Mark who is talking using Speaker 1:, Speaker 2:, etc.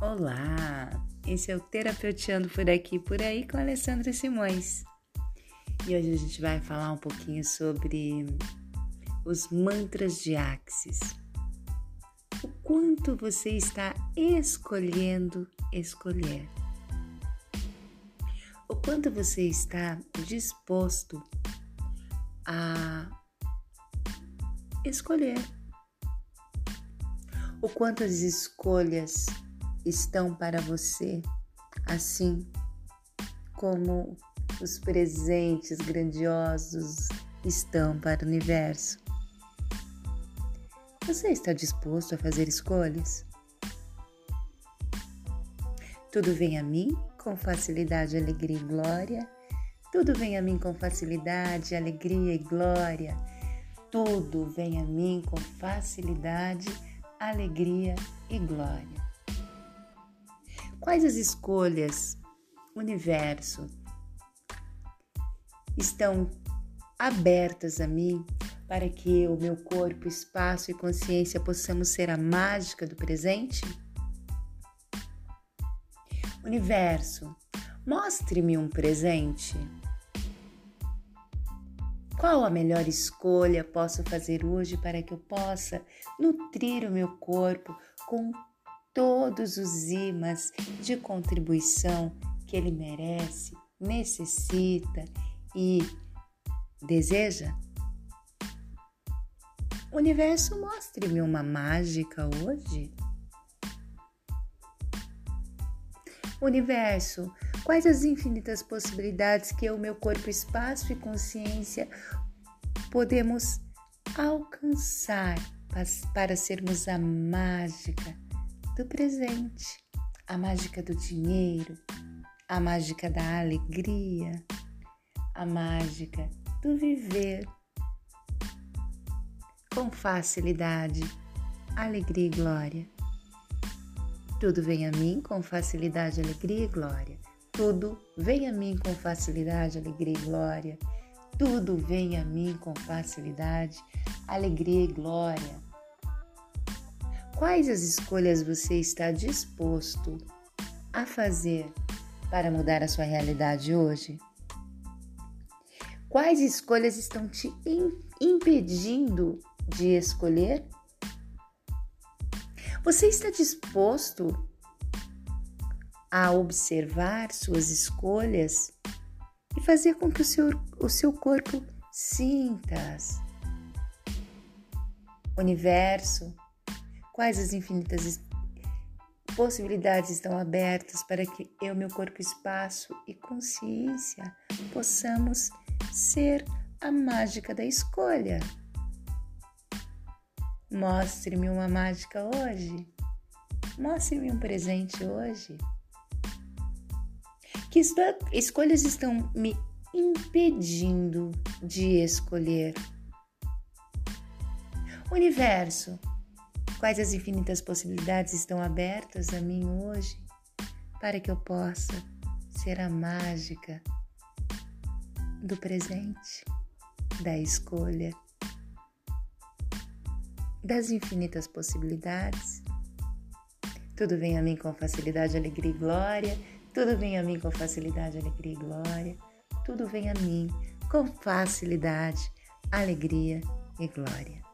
Speaker 1: Olá, esse é o Terapeutiano por aqui por aí com Alessandra Simões. E hoje a gente vai falar um pouquinho sobre os mantras de Axis. O quanto você está escolhendo escolher. O quanto você está disposto a escolher. O quanto as escolhas estão para você, assim como os presentes grandiosos estão para o universo. Você está disposto a fazer escolhas? Tudo vem a mim com facilidade, alegria e glória. Tudo vem a mim com facilidade, alegria e glória. Tudo vem a mim com facilidade, alegria e glória. Quais as escolhas, universo, estão abertas a mim para que o meu corpo, espaço e consciência possamos ser a mágica do presente? Universo, mostre-me um presente. Qual a melhor escolha posso fazer hoje para que eu possa nutrir o meu corpo com todos os imãs de contribuição que ele merece, necessita e deseja? Universo, mostre-me uma mágica hoje. Universo, quais as infinitas possibilidades que o meu corpo, espaço e consciência podemos alcançar para sermos a mágica do presente, a mágica do dinheiro, a mágica da alegria, a mágica do viver com facilidade, alegria e glória. Tudo vem a mim com facilidade, alegria e glória. Tudo vem a mim com facilidade, alegria e glória. Tudo vem a mim com facilidade, alegria e glória. Quais as escolhas você está disposto a fazer para mudar a sua realidade hoje? Quais escolhas estão te impedindo de escolher? Você está disposto a observar suas escolhas e fazer com que o seu, o seu corpo sinta-as? Universo, Quais as infinitas possibilidades estão abertas para que eu, meu corpo, espaço e consciência possamos ser a mágica da escolha? Mostre-me uma mágica hoje. Mostre-me um presente hoje. Que escolhas estão me impedindo de escolher? Universo, Quais as infinitas possibilidades estão abertas a mim hoje para que eu possa ser a mágica do presente, da escolha, das infinitas possibilidades. Tudo vem a mim com facilidade, alegria e glória. Tudo vem a mim com facilidade, alegria e glória. Tudo vem a mim com facilidade, alegria e glória.